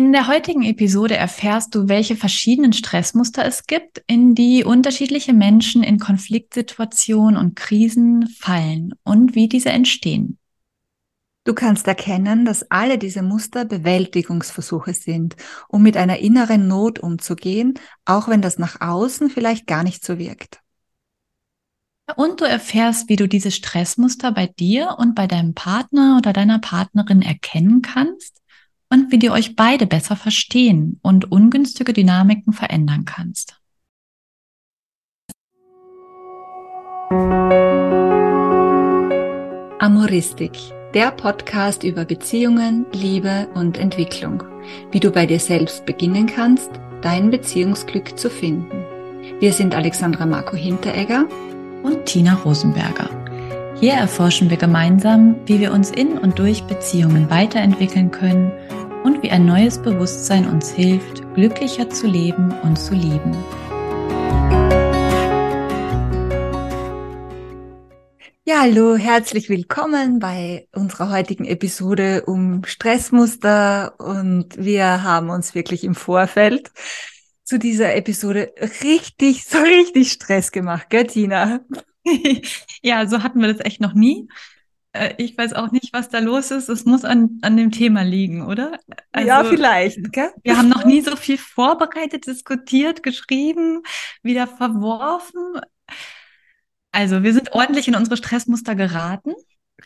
In der heutigen Episode erfährst du, welche verschiedenen Stressmuster es gibt, in die unterschiedliche Menschen in Konfliktsituationen und Krisen fallen und wie diese entstehen. Du kannst erkennen, dass alle diese Muster Bewältigungsversuche sind, um mit einer inneren Not umzugehen, auch wenn das nach außen vielleicht gar nicht so wirkt. Und du erfährst, wie du diese Stressmuster bei dir und bei deinem Partner oder deiner Partnerin erkennen kannst und wie du euch beide besser verstehen und ungünstige Dynamiken verändern kannst. Amoristik, der Podcast über Beziehungen, Liebe und Entwicklung. Wie du bei dir selbst beginnen kannst, dein Beziehungsglück zu finden. Wir sind Alexandra Marco Hinteregger und Tina Rosenberger. Hier erforschen wir gemeinsam, wie wir uns in und durch Beziehungen weiterentwickeln können und wie ein neues Bewusstsein uns hilft, glücklicher zu leben und zu lieben. Ja, hallo, herzlich willkommen bei unserer heutigen Episode um Stressmuster und wir haben uns wirklich im Vorfeld zu dieser Episode richtig, so richtig Stress gemacht, gell, Tina? ja, so hatten wir das echt noch nie. Äh, ich weiß auch nicht, was da los ist. Es muss an, an dem Thema liegen, oder? Also, ja, vielleicht. Gell? Wir haben noch nie so viel vorbereitet, diskutiert, geschrieben, wieder verworfen. Also wir sind ordentlich in unsere Stressmuster geraten.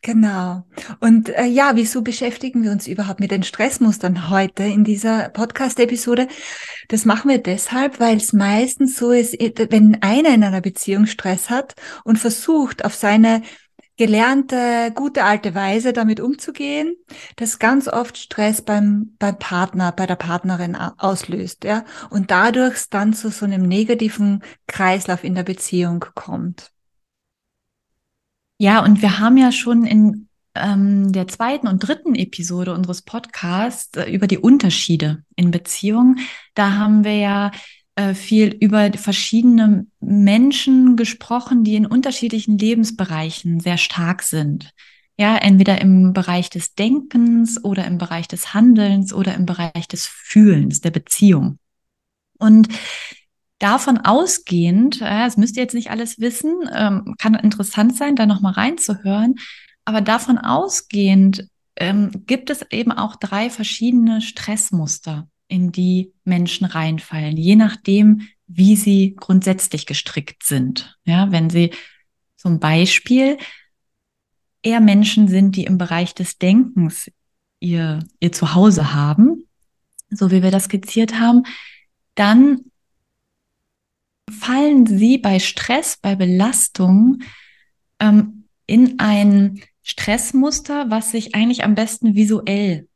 Genau. Und äh, ja, wieso beschäftigen wir uns überhaupt mit den Stressmustern heute in dieser Podcast-Episode? Das machen wir deshalb, weil es meistens so ist, wenn einer in einer Beziehung Stress hat und versucht, auf seine gelernte, gute alte Weise damit umzugehen, das ganz oft Stress beim, beim Partner, bei der Partnerin auslöst, ja, und dadurch dann zu so einem negativen Kreislauf in der Beziehung kommt. Ja, und wir haben ja schon in ähm, der zweiten und dritten Episode unseres Podcasts äh, über die Unterschiede in Beziehungen, da haben wir ja viel über verschiedene Menschen gesprochen, die in unterschiedlichen Lebensbereichen sehr stark sind. Ja, entweder im Bereich des Denkens oder im Bereich des Handelns oder im Bereich des Fühlens, der Beziehung. Und davon ausgehend, das müsst ihr jetzt nicht alles wissen, ähm, kann interessant sein, da nochmal reinzuhören, aber davon ausgehend ähm, gibt es eben auch drei verschiedene Stressmuster in die Menschen reinfallen, je nachdem, wie sie grundsätzlich gestrickt sind. Ja, wenn sie zum Beispiel eher Menschen sind, die im Bereich des Denkens ihr, ihr Zuhause haben, so wie wir das skizziert haben, dann fallen sie bei Stress, bei Belastung ähm, in ein Stressmuster, was sich eigentlich am besten visuell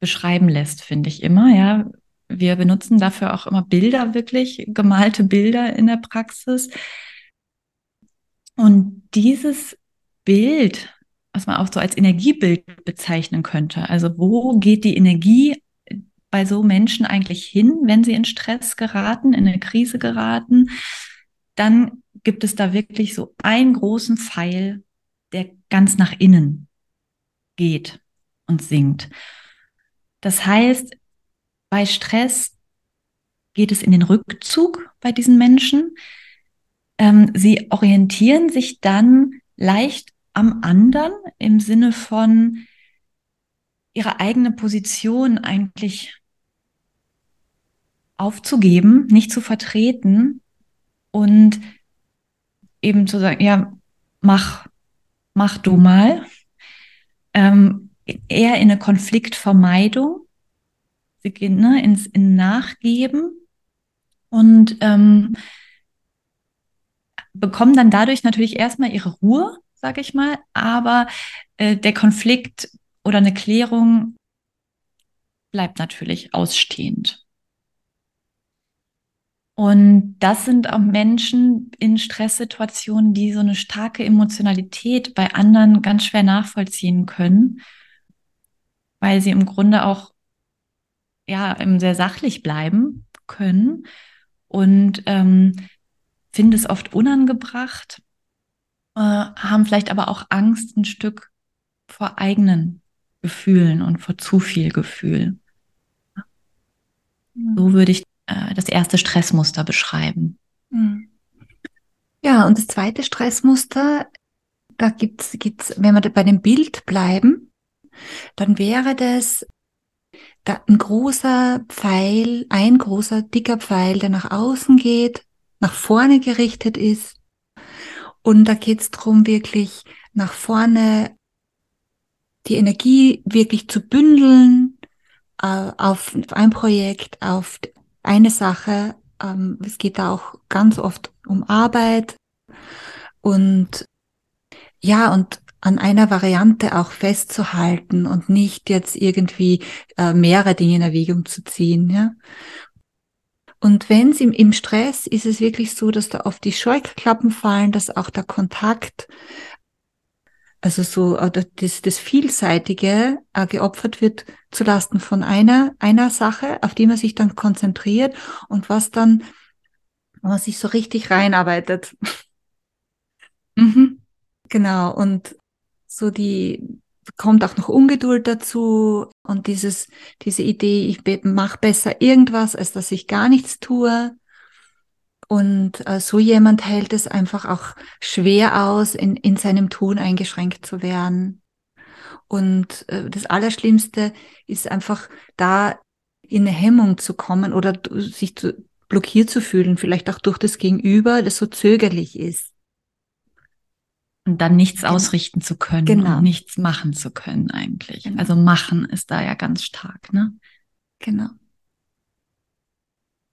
beschreiben lässt, finde ich immer. Ja, wir benutzen dafür auch immer Bilder, wirklich gemalte Bilder in der Praxis. Und dieses Bild, was man auch so als Energiebild bezeichnen könnte, also wo geht die Energie bei so Menschen eigentlich hin, wenn sie in Stress geraten, in eine Krise geraten, dann gibt es da wirklich so einen großen Pfeil, der ganz nach innen geht und sinkt. Das heißt, bei Stress geht es in den Rückzug bei diesen Menschen. Ähm, sie orientieren sich dann leicht am anderen im Sinne von ihre eigene Position eigentlich aufzugeben, nicht zu vertreten und eben zu sagen, ja, mach, mach du mal. Ähm, eher in eine Konfliktvermeidung. Sie gehen ne, ins in Nachgeben und ähm, bekommen dann dadurch natürlich erstmal ihre Ruhe, sage ich mal, aber äh, der Konflikt oder eine Klärung bleibt natürlich ausstehend. Und das sind auch Menschen in Stresssituationen, die so eine starke Emotionalität bei anderen ganz schwer nachvollziehen können weil sie im Grunde auch ja sehr sachlich bleiben können und ähm, finden es oft unangebracht, äh, haben vielleicht aber auch Angst ein Stück vor eigenen Gefühlen und vor zu viel Gefühl. So würde ich äh, das erste Stressmuster beschreiben. Mhm. Ja, und das zweite Stressmuster, da gibt's, gibt's, wenn wir bei dem Bild bleiben, dann wäre das da ein großer Pfeil, ein großer dicker Pfeil, der nach außen geht, nach vorne gerichtet ist. Und da geht es darum, wirklich nach vorne die Energie wirklich zu bündeln äh, auf ein Projekt, auf eine Sache. Ähm, es geht da auch ganz oft um Arbeit und ja, und an einer Variante auch festzuhalten und nicht jetzt irgendwie äh, mehrere Dinge in Erwägung zu ziehen. Ja? Und wenn es im, im Stress ist es wirklich so, dass da oft die Scheuklappen fallen, dass auch der Kontakt, also so oder das, das Vielseitige äh, geopfert wird zulasten von einer, einer Sache, auf die man sich dann konzentriert und was dann, man sich so richtig reinarbeitet. mhm. Genau, und so die kommt auch noch Ungeduld dazu und dieses, diese Idee, ich mache besser irgendwas, als dass ich gar nichts tue. Und äh, so jemand hält es einfach auch schwer aus, in, in seinem Tun eingeschränkt zu werden. Und äh, das Allerschlimmste ist einfach da in eine Hemmung zu kommen oder sich zu, blockiert zu fühlen, vielleicht auch durch das Gegenüber, das so zögerlich ist. Und dann nichts ausrichten zu können genau. und nichts machen zu können eigentlich. Genau. Also machen ist da ja ganz stark, ne? Genau.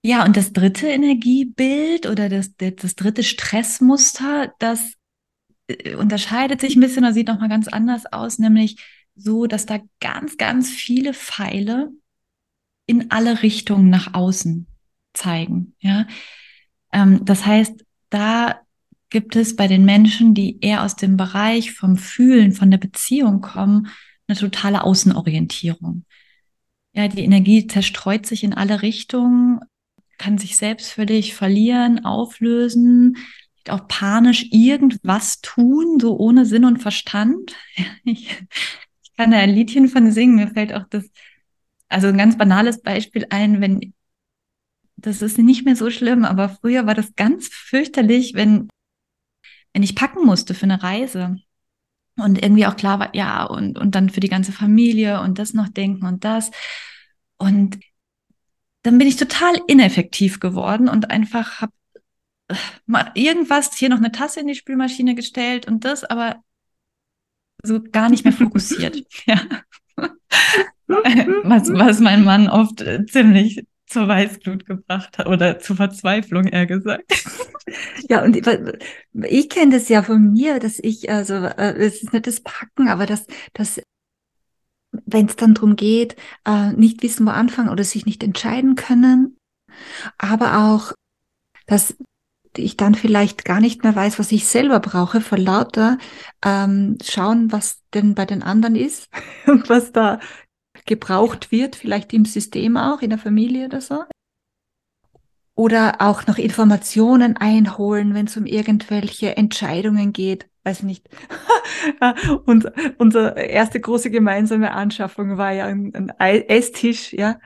Ja, und das dritte Energiebild oder das, das dritte Stressmuster, das äh, unterscheidet sich ein bisschen oder sieht nochmal ganz anders aus, nämlich so, dass da ganz, ganz viele Pfeile in alle Richtungen nach außen zeigen. Ja, ähm, das heißt, da gibt es bei den Menschen, die eher aus dem Bereich vom Fühlen, von der Beziehung kommen, eine totale Außenorientierung. Ja, die Energie zerstreut sich in alle Richtungen, kann sich selbst völlig verlieren, auflösen, auch panisch irgendwas tun, so ohne Sinn und Verstand. Ich, ich kann da ein Liedchen von singen. Mir fällt auch das, also ein ganz banales Beispiel ein, wenn, das ist nicht mehr so schlimm, aber früher war das ganz fürchterlich, wenn wenn ich packen musste für eine Reise und irgendwie auch klar war, ja, und, und dann für die ganze Familie und das noch denken und das. Und dann bin ich total ineffektiv geworden und einfach habe äh, mal irgendwas, hier noch eine Tasse in die Spülmaschine gestellt und das, aber so gar nicht mehr fokussiert. ja. was, was mein Mann oft äh, ziemlich zur Weißglut gebracht hat oder zur Verzweiflung, eher gesagt. Ja, und ich, kenne das ja von mir, dass ich, also äh, es ist nicht das Packen, aber dass, dass wenn es dann darum geht, äh, nicht wissen, wo anfangen oder sich nicht entscheiden können, aber auch, dass ich dann vielleicht gar nicht mehr weiß, was ich selber brauche, vor lauter ähm, schauen, was denn bei den anderen ist und was da gebraucht wird, vielleicht im System auch, in der Familie oder so. Oder auch noch Informationen einholen, wenn es um irgendwelche Entscheidungen geht. Weiß nicht. und unsere erste große gemeinsame Anschaffung war ja ein, ein Esstisch, ja.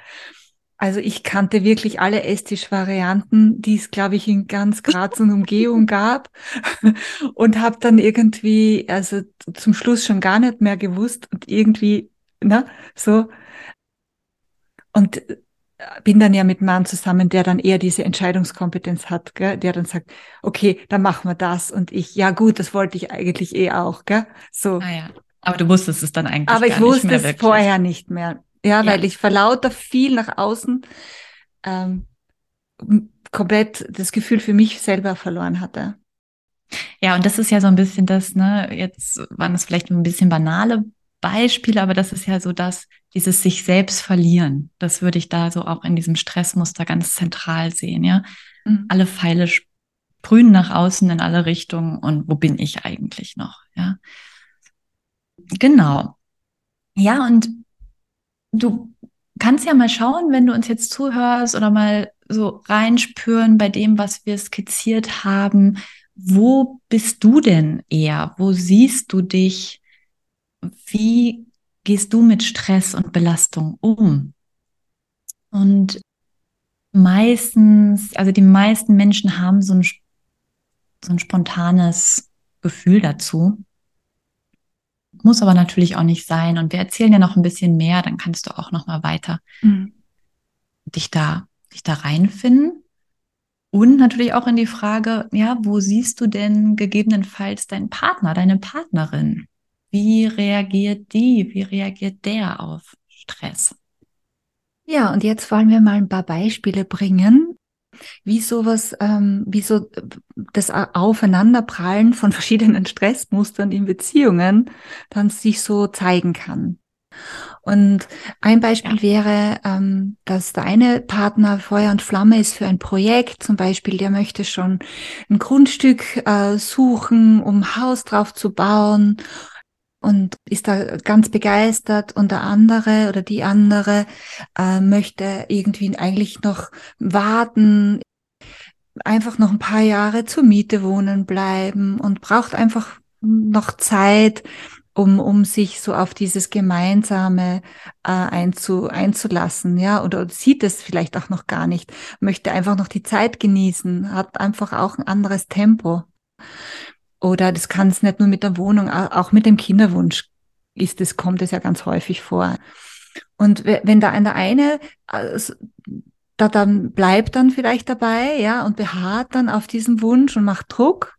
Also ich kannte wirklich alle Esstisch-Varianten, die es, glaube ich, in ganz Graz und Umgehung gab. und habe dann irgendwie, also zum Schluss schon gar nicht mehr gewusst und irgendwie ne, so. Und äh, bin dann ja mit einem Mann zusammen, der dann eher diese Entscheidungskompetenz hat, gell? der dann sagt, okay, dann machen wir das. Und ich, ja gut, das wollte ich eigentlich eh auch. Gell? So. Ah ja. Aber du wusstest es dann eigentlich Aber ich wusste es wirklich. vorher nicht mehr. Ja, ja, weil ich vor lauter viel nach außen ähm, komplett das Gefühl für mich selber verloren hatte. Ja, und das ist ja so ein bisschen das, ne, jetzt waren es vielleicht ein bisschen banale Beispiele, aber das ist ja so das, dieses sich selbst verlieren. Das würde ich da so auch in diesem Stressmuster ganz zentral sehen, ja. Mhm. Alle Pfeile sprühen nach außen in alle Richtungen und wo bin ich eigentlich noch, ja. Genau. Ja, und du kannst ja mal schauen, wenn du uns jetzt zuhörst oder mal so reinspüren bei dem, was wir skizziert haben. Wo bist du denn eher? Wo siehst du dich wie gehst du mit Stress und Belastung um? Und meistens, also die meisten Menschen haben so ein, so ein spontanes Gefühl dazu. Muss aber natürlich auch nicht sein. Und wir erzählen ja noch ein bisschen mehr, dann kannst du auch noch mal weiter mhm. dich da, dich da reinfinden. Und natürlich auch in die Frage, ja, wo siehst du denn gegebenenfalls deinen Partner, deine Partnerin? Wie reagiert die? Wie reagiert der auf Stress? Ja, und jetzt wollen wir mal ein paar Beispiele bringen, wie sowas, ähm, wie so das Aufeinanderprallen von verschiedenen Stressmustern in Beziehungen dann sich so zeigen kann. Und ein Beispiel ja. wäre, ähm, dass der eine Partner Feuer und Flamme ist für ein Projekt, zum Beispiel, der möchte schon ein Grundstück äh, suchen, um Haus drauf zu bauen und ist da ganz begeistert und der andere oder die andere äh, möchte irgendwie eigentlich noch warten, einfach noch ein paar Jahre zur Miete wohnen bleiben und braucht einfach noch Zeit, um, um sich so auf dieses Gemeinsame äh, einzu, einzulassen, ja, oder sieht es vielleicht auch noch gar nicht, möchte einfach noch die Zeit genießen, hat einfach auch ein anderes Tempo. Oder das kann es nicht nur mit der Wohnung, auch mit dem Kinderwunsch ist es, kommt es ja ganz häufig vor. Und wenn da einer eine, also, da dann bleibt dann vielleicht dabei, ja, und beharrt dann auf diesem Wunsch und macht Druck.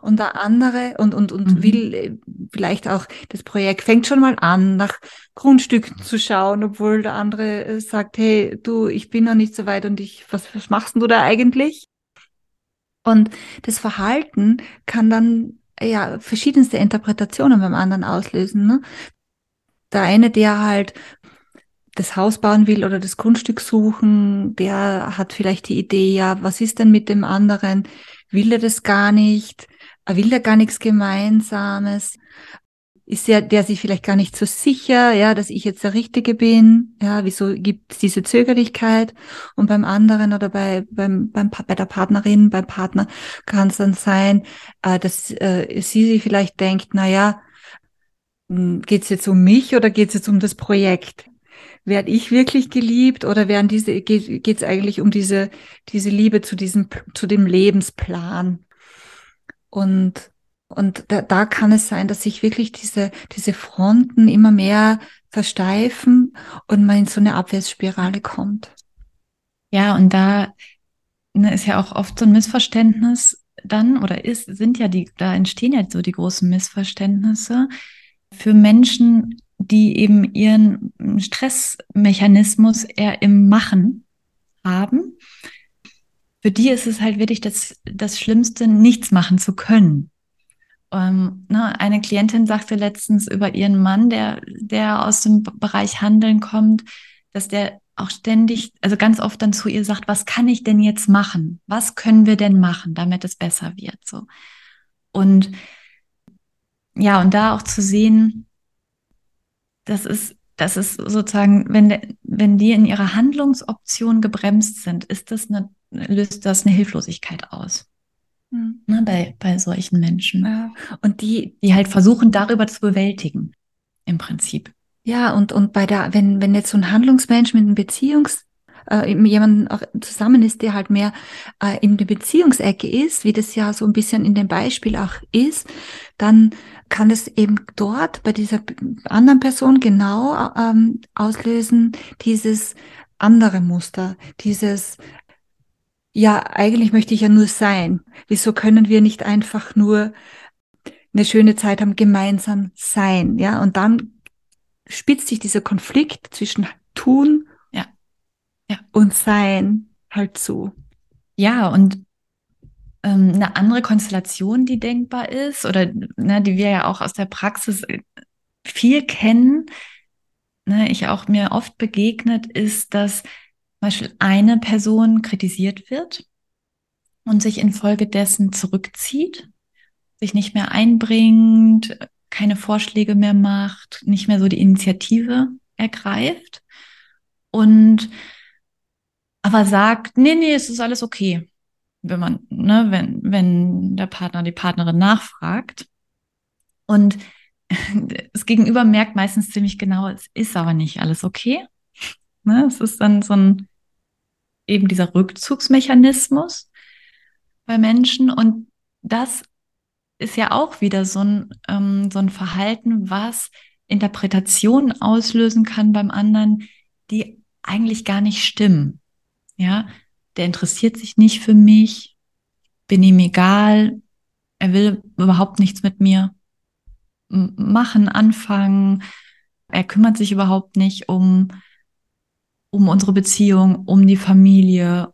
Und der andere und, und, und mhm. will äh, vielleicht auch, das Projekt fängt schon mal an, nach Grundstücken zu schauen, obwohl der andere äh, sagt, hey, du, ich bin noch nicht so weit und ich, was, was machst du da eigentlich? Und das Verhalten kann dann ja verschiedenste Interpretationen beim anderen auslösen. Ne? Der eine, der halt das Haus bauen will oder das Grundstück suchen, der hat vielleicht die Idee, ja, was ist denn mit dem anderen? Will er das gar nicht? Will er gar nichts Gemeinsames? Ist der, der sich vielleicht gar nicht so sicher, ja, dass ich jetzt der Richtige bin, ja, wieso gibt es diese Zögerlichkeit und beim anderen oder bei, beim, beim, bei der Partnerin, beim Partner kann es dann sein, äh, dass äh, sie sich vielleicht denkt, na ja, hm, geht es jetzt um mich oder geht es jetzt um das Projekt? Werde ich wirklich geliebt oder werden diese, geht es eigentlich um diese, diese Liebe zu diesem, zu dem Lebensplan? Und und da, da kann es sein, dass sich wirklich diese, diese Fronten immer mehr versteifen und man in so eine Abwärtsspirale kommt. Ja, und da ne, ist ja auch oft so ein Missverständnis dann oder ist, sind ja die, da entstehen ja so die großen Missverständnisse für Menschen, die eben ihren Stressmechanismus eher im Machen haben. Für die ist es halt wirklich das, das Schlimmste, nichts machen zu können. Ähm, ne, eine Klientin sagte letztens über ihren Mann, der, der aus dem Bereich Handeln kommt, dass der auch ständig, also ganz oft dann zu ihr sagt, was kann ich denn jetzt machen? Was können wir denn machen, damit es besser wird? So. Und ja, und da auch zu sehen, das ist, das ist sozusagen, wenn, wenn die in ihrer Handlungsoption gebremst sind, ist das eine, löst das eine Hilflosigkeit aus. Mhm. Ne, bei, bei solchen Menschen. Ja. Und die, die halt versuchen, darüber zu bewältigen, im Prinzip. Ja, und, und bei der, wenn, wenn jetzt so ein Handlungsmensch mit einem Beziehungs, äh, jemand auch zusammen ist, der halt mehr äh, in der Beziehungsecke ist, wie das ja so ein bisschen in dem Beispiel auch ist, dann kann es eben dort bei dieser anderen Person genau ähm, auslösen, dieses andere Muster, dieses ja, eigentlich möchte ich ja nur sein. Wieso können wir nicht einfach nur eine schöne Zeit haben, gemeinsam sein? Ja, und dann spitzt sich dieser Konflikt zwischen tun ja. Ja. und sein halt zu. Ja, und ähm, eine andere Konstellation, die denkbar ist oder ne, die wir ja auch aus der Praxis äh, viel kennen, ne, ich auch mir oft begegnet, ist, dass Beispiel eine Person kritisiert wird und sich infolgedessen zurückzieht, sich nicht mehr einbringt, keine Vorschläge mehr macht, nicht mehr so die Initiative ergreift und aber sagt, nee, nee, es ist alles okay, wenn man, ne, wenn, wenn der Partner, die Partnerin nachfragt. Und das Gegenüber merkt meistens ziemlich genau, es ist aber nicht alles okay. Ne? Es ist dann so ein, eben dieser Rückzugsmechanismus bei Menschen. Und das ist ja auch wieder so ein, ähm, so ein Verhalten, was Interpretationen auslösen kann beim anderen, die eigentlich gar nicht stimmen. Ja, der interessiert sich nicht für mich, bin ihm egal, er will überhaupt nichts mit mir machen, anfangen, er kümmert sich überhaupt nicht um, um unsere Beziehung, um die Familie,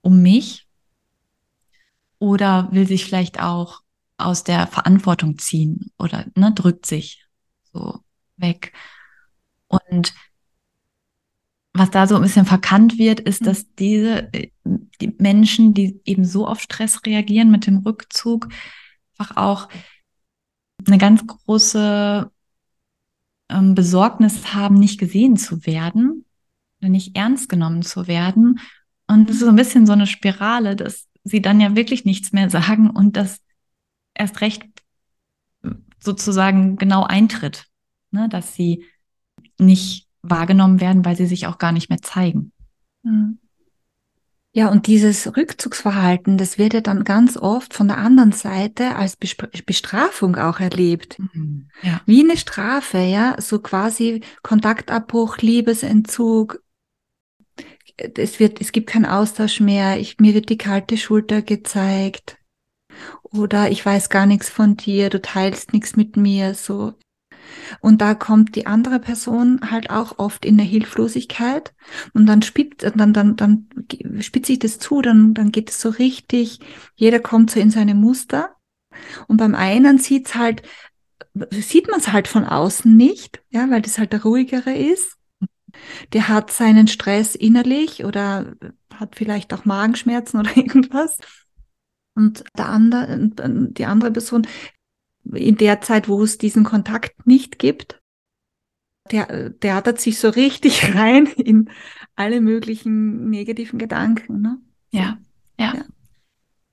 um mich oder will sich vielleicht auch aus der Verantwortung ziehen oder ne, drückt sich so weg. Und was da so ein bisschen verkannt wird, ist, mhm. dass diese die Menschen, die eben so auf Stress reagieren mit dem Rückzug, einfach auch eine ganz große ähm, Besorgnis haben, nicht gesehen zu werden nicht ernst genommen zu werden. Und es ist so ein bisschen so eine Spirale, dass sie dann ja wirklich nichts mehr sagen und das erst recht sozusagen genau eintritt, ne? dass sie nicht wahrgenommen werden, weil sie sich auch gar nicht mehr zeigen. Mhm. Ja, und dieses Rückzugsverhalten, das wird ja dann ganz oft von der anderen Seite als Bestrafung auch erlebt. Mhm, ja. Wie eine Strafe, ja, so quasi Kontaktabbruch, Liebesentzug. Es wird, es gibt keinen Austausch mehr. Ich, mir wird die kalte Schulter gezeigt. Oder ich weiß gar nichts von dir, du teilst nichts mit mir, so. Und da kommt die andere Person halt auch oft in der Hilflosigkeit und dann spitzt, dann, dann, dann spitzt sich das zu, dann, dann geht es so richtig, jeder kommt so in seine Muster. Und beim einen sieht's halt, sieht man es halt von außen nicht, ja, weil das halt der ruhigere ist. Der hat seinen Stress innerlich oder hat vielleicht auch Magenschmerzen oder irgendwas. Und der andere, die andere Person in der Zeit, wo es diesen Kontakt nicht gibt, der, der hat sich so richtig rein in alle möglichen negativen Gedanken. Ne? Ja, ja, ja.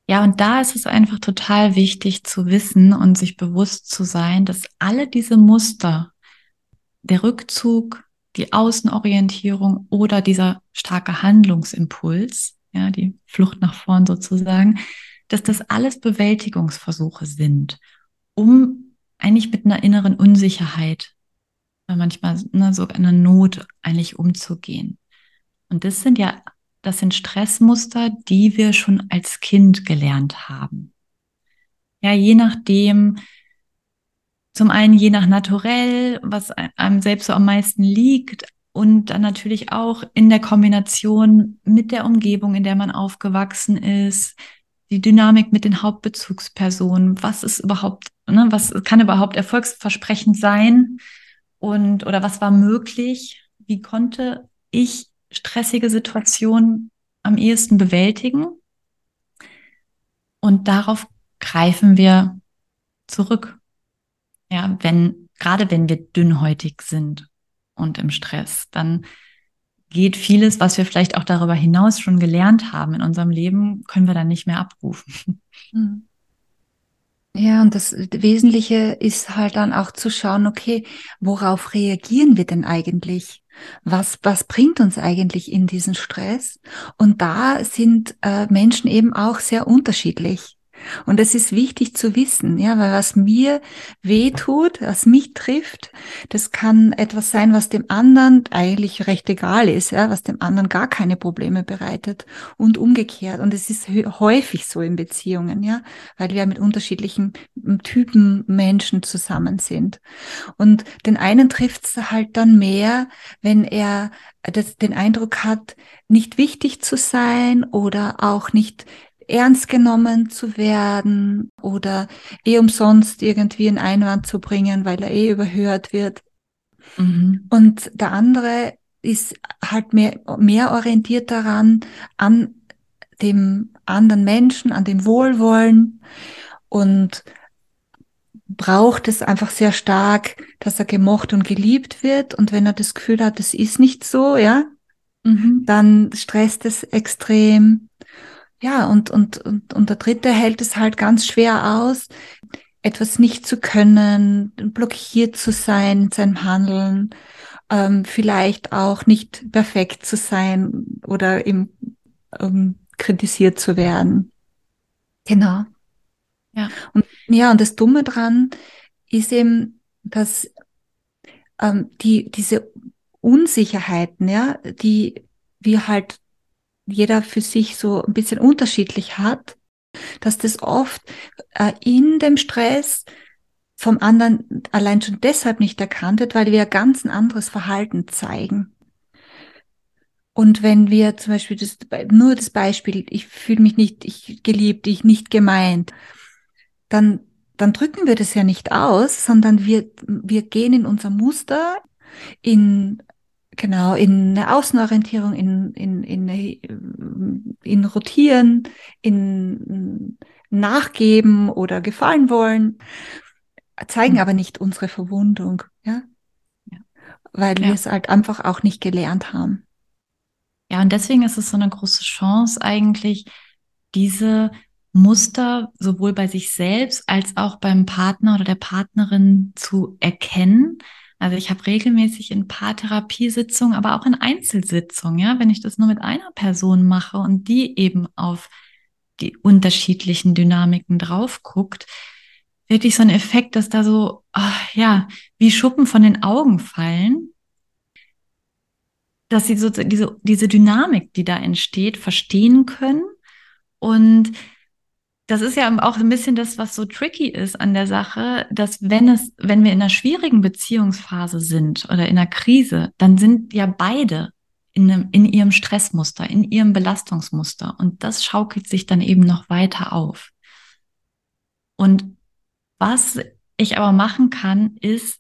Ja, und da ist es einfach total wichtig zu wissen und sich bewusst zu sein, dass alle diese Muster, der Rückzug, die Außenorientierung oder dieser starke Handlungsimpuls, ja, die Flucht nach vorn sozusagen, dass das alles Bewältigungsversuche sind um eigentlich mit einer inneren Unsicherheit, äh, manchmal ne, so einer Not eigentlich umzugehen. Und das sind ja, das sind Stressmuster, die wir schon als Kind gelernt haben. Ja, je nachdem, zum einen je nach Naturell, was einem selbst so am meisten liegt, und dann natürlich auch in der Kombination mit der Umgebung, in der man aufgewachsen ist, die Dynamik mit den Hauptbezugspersonen, was ist überhaupt, ne, was kann überhaupt erfolgsversprechend sein und oder was war möglich? Wie konnte ich stressige Situationen am ehesten bewältigen? Und darauf greifen wir zurück. Ja, wenn, gerade wenn wir dünnhäutig sind und im Stress, dann geht vieles, was wir vielleicht auch darüber hinaus schon gelernt haben in unserem Leben, können wir dann nicht mehr abrufen. Hm. Ja, und das Wesentliche ist halt dann auch zu schauen, okay, worauf reagieren wir denn eigentlich? Was, was bringt uns eigentlich in diesen Stress? Und da sind äh, Menschen eben auch sehr unterschiedlich. Und es ist wichtig zu wissen, ja, weil was mir weh tut, was mich trifft, das kann etwas sein, was dem anderen eigentlich recht egal ist, ja, was dem anderen gar keine Probleme bereitet und umgekehrt. Und es ist häufig so in Beziehungen, ja, weil wir mit unterschiedlichen Typen Menschen zusammen sind. Und den einen trifft es halt dann mehr, wenn er das, den Eindruck hat, nicht wichtig zu sein oder auch nicht ernst genommen zu werden oder eh umsonst irgendwie einen Einwand zu bringen, weil er eh überhört wird. Mhm. Und der andere ist halt mehr, mehr orientiert daran, an dem anderen Menschen, an dem Wohlwollen und braucht es einfach sehr stark, dass er gemocht und geliebt wird. Und wenn er das Gefühl hat, das ist nicht so, ja, mhm. dann stresst es extrem ja, und, und, und, und der Dritte hält es halt ganz schwer aus, etwas nicht zu können, blockiert zu sein in seinem Handeln, ähm, vielleicht auch nicht perfekt zu sein oder im ähm, kritisiert zu werden. Genau. Ja. Und ja, und das Dumme dran ist eben, dass ähm, die, diese Unsicherheiten, ja, die wir halt jeder für sich so ein bisschen unterschiedlich hat, dass das oft äh, in dem Stress vom anderen allein schon deshalb nicht erkannt wird, weil wir ganz ein anderes Verhalten zeigen. Und wenn wir zum Beispiel das, nur das Beispiel, ich fühle mich nicht ich geliebt, ich nicht gemeint, dann, dann drücken wir das ja nicht aus, sondern wir, wir gehen in unser Muster, in Genau, in eine Außenorientierung, in, in, in, in Rotieren, in Nachgeben oder gefallen wollen, zeigen mhm. aber nicht unsere Verwundung, ja? ja. Weil ja. wir es halt einfach auch nicht gelernt haben. Ja, und deswegen ist es so eine große Chance eigentlich, diese Muster sowohl bei sich selbst als auch beim Partner oder der Partnerin zu erkennen also ich habe regelmäßig in Paartherapiesitzungen, aber auch in Einzelsitzungen, ja, wenn ich das nur mit einer Person mache und die eben auf die unterschiedlichen Dynamiken drauf guckt, wirklich so ein Effekt, dass da so, ach, ja, wie Schuppen von den Augen fallen, dass sie so diese, diese Dynamik, die da entsteht, verstehen können. Und das ist ja auch ein bisschen das, was so tricky ist an der Sache, dass wenn es, wenn wir in einer schwierigen Beziehungsphase sind oder in einer Krise, dann sind ja beide in, einem, in ihrem Stressmuster, in ihrem Belastungsmuster. Und das schaukelt sich dann eben noch weiter auf. Und was ich aber machen kann, ist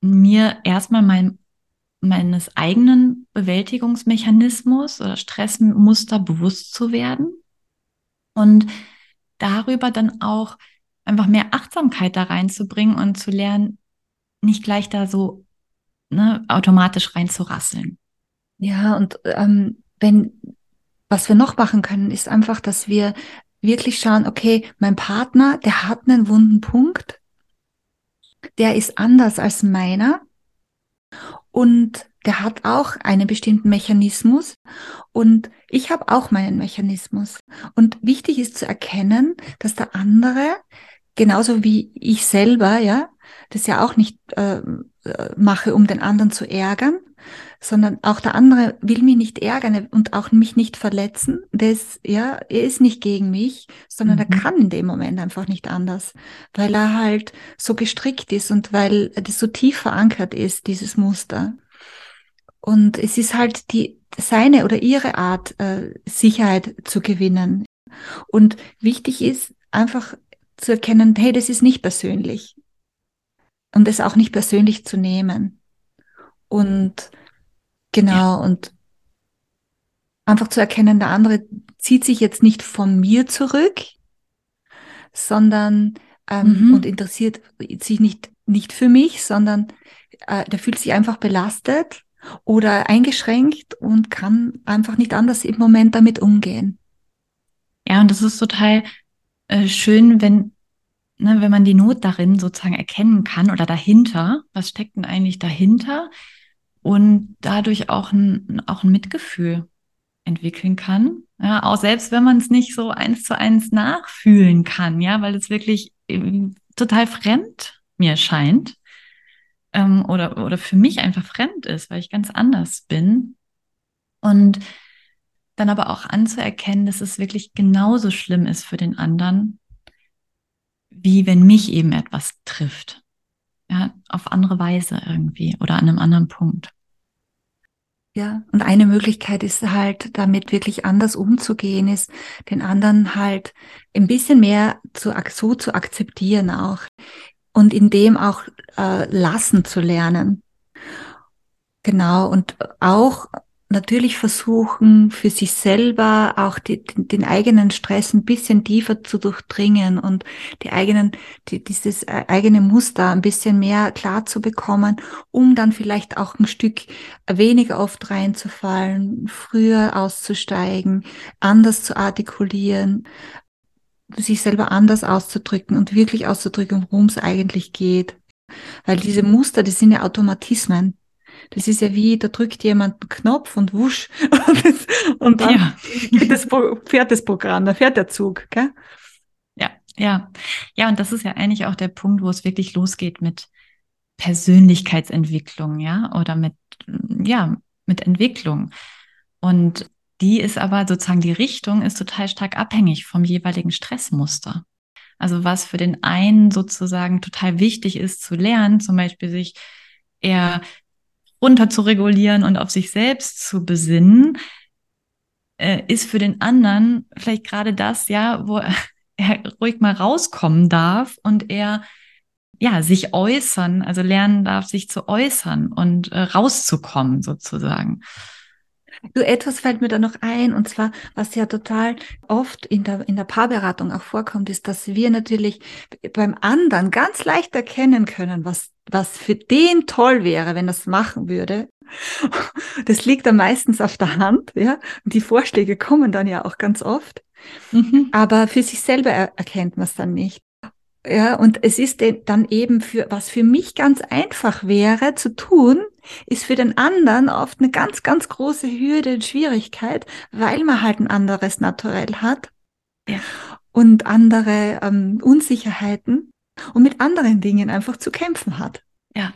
mir erstmal mein, meines eigenen Bewältigungsmechanismus oder Stressmuster bewusst zu werden und darüber dann auch einfach mehr Achtsamkeit da reinzubringen und zu lernen, nicht gleich da so ne, automatisch reinzurasseln. Ja, und ähm, wenn, was wir noch machen können, ist einfach, dass wir wirklich schauen, okay, mein Partner, der hat einen wunden Punkt, der ist anders als meiner. Und der hat auch einen bestimmten Mechanismus. Und ich habe auch meinen Mechanismus. Und wichtig ist zu erkennen, dass der andere, genauso wie ich selber, ja, das ja auch nicht äh, äh mache, um den anderen zu ärgern, sondern auch der andere will mich nicht ärgern und auch mich nicht verletzen. Das, ja, er ist nicht gegen mich, sondern mhm. er kann in dem Moment einfach nicht anders, weil er halt so gestrickt ist und weil das so tief verankert ist, dieses Muster. Und es ist halt die, seine oder ihre Art, äh, Sicherheit zu gewinnen. Und wichtig ist einfach zu erkennen, hey, das ist nicht persönlich. Und es auch nicht persönlich zu nehmen. Und genau, ja. und einfach zu erkennen, der andere zieht sich jetzt nicht von mir zurück, sondern ähm, mhm. und interessiert sich nicht, nicht für mich, sondern äh, der fühlt sich einfach belastet oder eingeschränkt und kann einfach nicht anders im Moment damit umgehen. Ja, und das ist total äh, schön, wenn, ne, wenn man die Not darin sozusagen erkennen kann oder dahinter, was steckt denn eigentlich dahinter und dadurch auch ein, auch ein Mitgefühl entwickeln kann. Ja, auch selbst wenn man es nicht so eins zu eins nachfühlen kann, ja, weil es wirklich total fremd mir scheint ähm, oder, oder für mich einfach fremd ist, weil ich ganz anders bin. Und dann aber auch anzuerkennen, dass es wirklich genauso schlimm ist für den anderen, wie wenn mich eben etwas trifft. Ja, auf andere Weise irgendwie oder an einem anderen Punkt. Ja, und eine Möglichkeit ist halt, damit wirklich anders umzugehen, ist, den anderen halt ein bisschen mehr zu, so zu akzeptieren auch und in dem auch äh, lassen zu lernen. Genau, und auch natürlich versuchen, für sich selber auch die, den, eigenen Stress ein bisschen tiefer zu durchdringen und die eigenen, die, dieses äh, eigene Muster ein bisschen mehr klar zu bekommen, um dann vielleicht auch ein Stück weniger oft reinzufallen, früher auszusteigen, anders zu artikulieren, sich selber anders auszudrücken und wirklich auszudrücken, worum es eigentlich geht. Weil diese Muster, die sind ja Automatismen. Das ist ja wie, da drückt jemand einen Knopf und wusch. und dann ja. das, fährt das Programm, da fährt der Zug. Gell? Ja, ja. Ja, und das ist ja eigentlich auch der Punkt, wo es wirklich losgeht mit Persönlichkeitsentwicklung, ja, oder mit, ja, mit Entwicklung. Und die ist aber sozusagen, die Richtung ist total stark abhängig vom jeweiligen Stressmuster. Also was für den einen sozusagen total wichtig ist zu lernen, zum Beispiel sich eher runter zu regulieren und auf sich selbst zu besinnen, äh, ist für den anderen vielleicht gerade das, ja, wo er ruhig mal rauskommen darf und er ja sich äußern, also lernen darf, sich zu äußern und äh, rauszukommen sozusagen. Du, etwas fällt mir da noch ein, und zwar, was ja total oft in der, in der Paarberatung auch vorkommt, ist, dass wir natürlich beim anderen ganz leicht erkennen können, was, was für den toll wäre, wenn er es machen würde. Das liegt dann meistens auf der Hand, ja. Und die Vorschläge kommen dann ja auch ganz oft. Mhm. Aber für sich selber er erkennt man es dann nicht. Ja, und es ist dann eben für, was für mich ganz einfach wäre zu tun, ist für den anderen oft eine ganz, ganz große Hürde und Schwierigkeit, weil man halt ein anderes Naturell hat ja. und andere ähm, Unsicherheiten und mit anderen Dingen einfach zu kämpfen hat. Ja.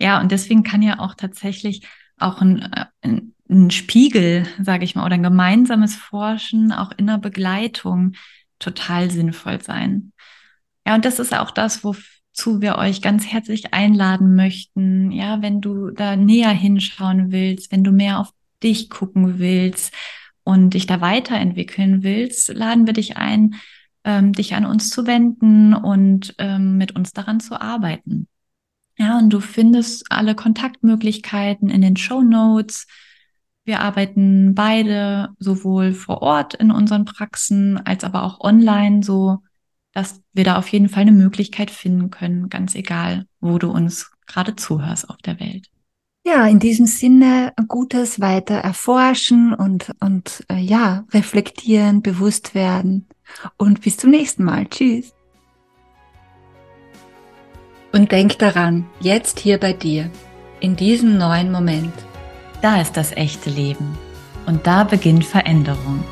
Ja, und deswegen kann ja auch tatsächlich auch ein, äh, ein, ein Spiegel, sage ich mal, oder ein gemeinsames Forschen auch in der Begleitung total sinnvoll sein. Ja, und das ist auch das, wozu wir euch ganz herzlich einladen möchten. Ja, wenn du da näher hinschauen willst, wenn du mehr auf dich gucken willst und dich da weiterentwickeln willst, laden wir dich ein, ähm, dich an uns zu wenden und ähm, mit uns daran zu arbeiten. Ja, und du findest alle Kontaktmöglichkeiten in den Show Notes. Wir arbeiten beide sowohl vor Ort in unseren Praxen als aber auch online, so dass wir da auf jeden Fall eine Möglichkeit finden können, ganz egal, wo du uns gerade zuhörst auf der Welt. Ja, in diesem Sinne Gutes weiter erforschen und, und äh, ja, reflektieren, bewusst werden. Und bis zum nächsten Mal. Tschüss. Und denk daran, jetzt hier bei dir, in diesem neuen Moment. Da ist das echte Leben. Und da beginnt Veränderung.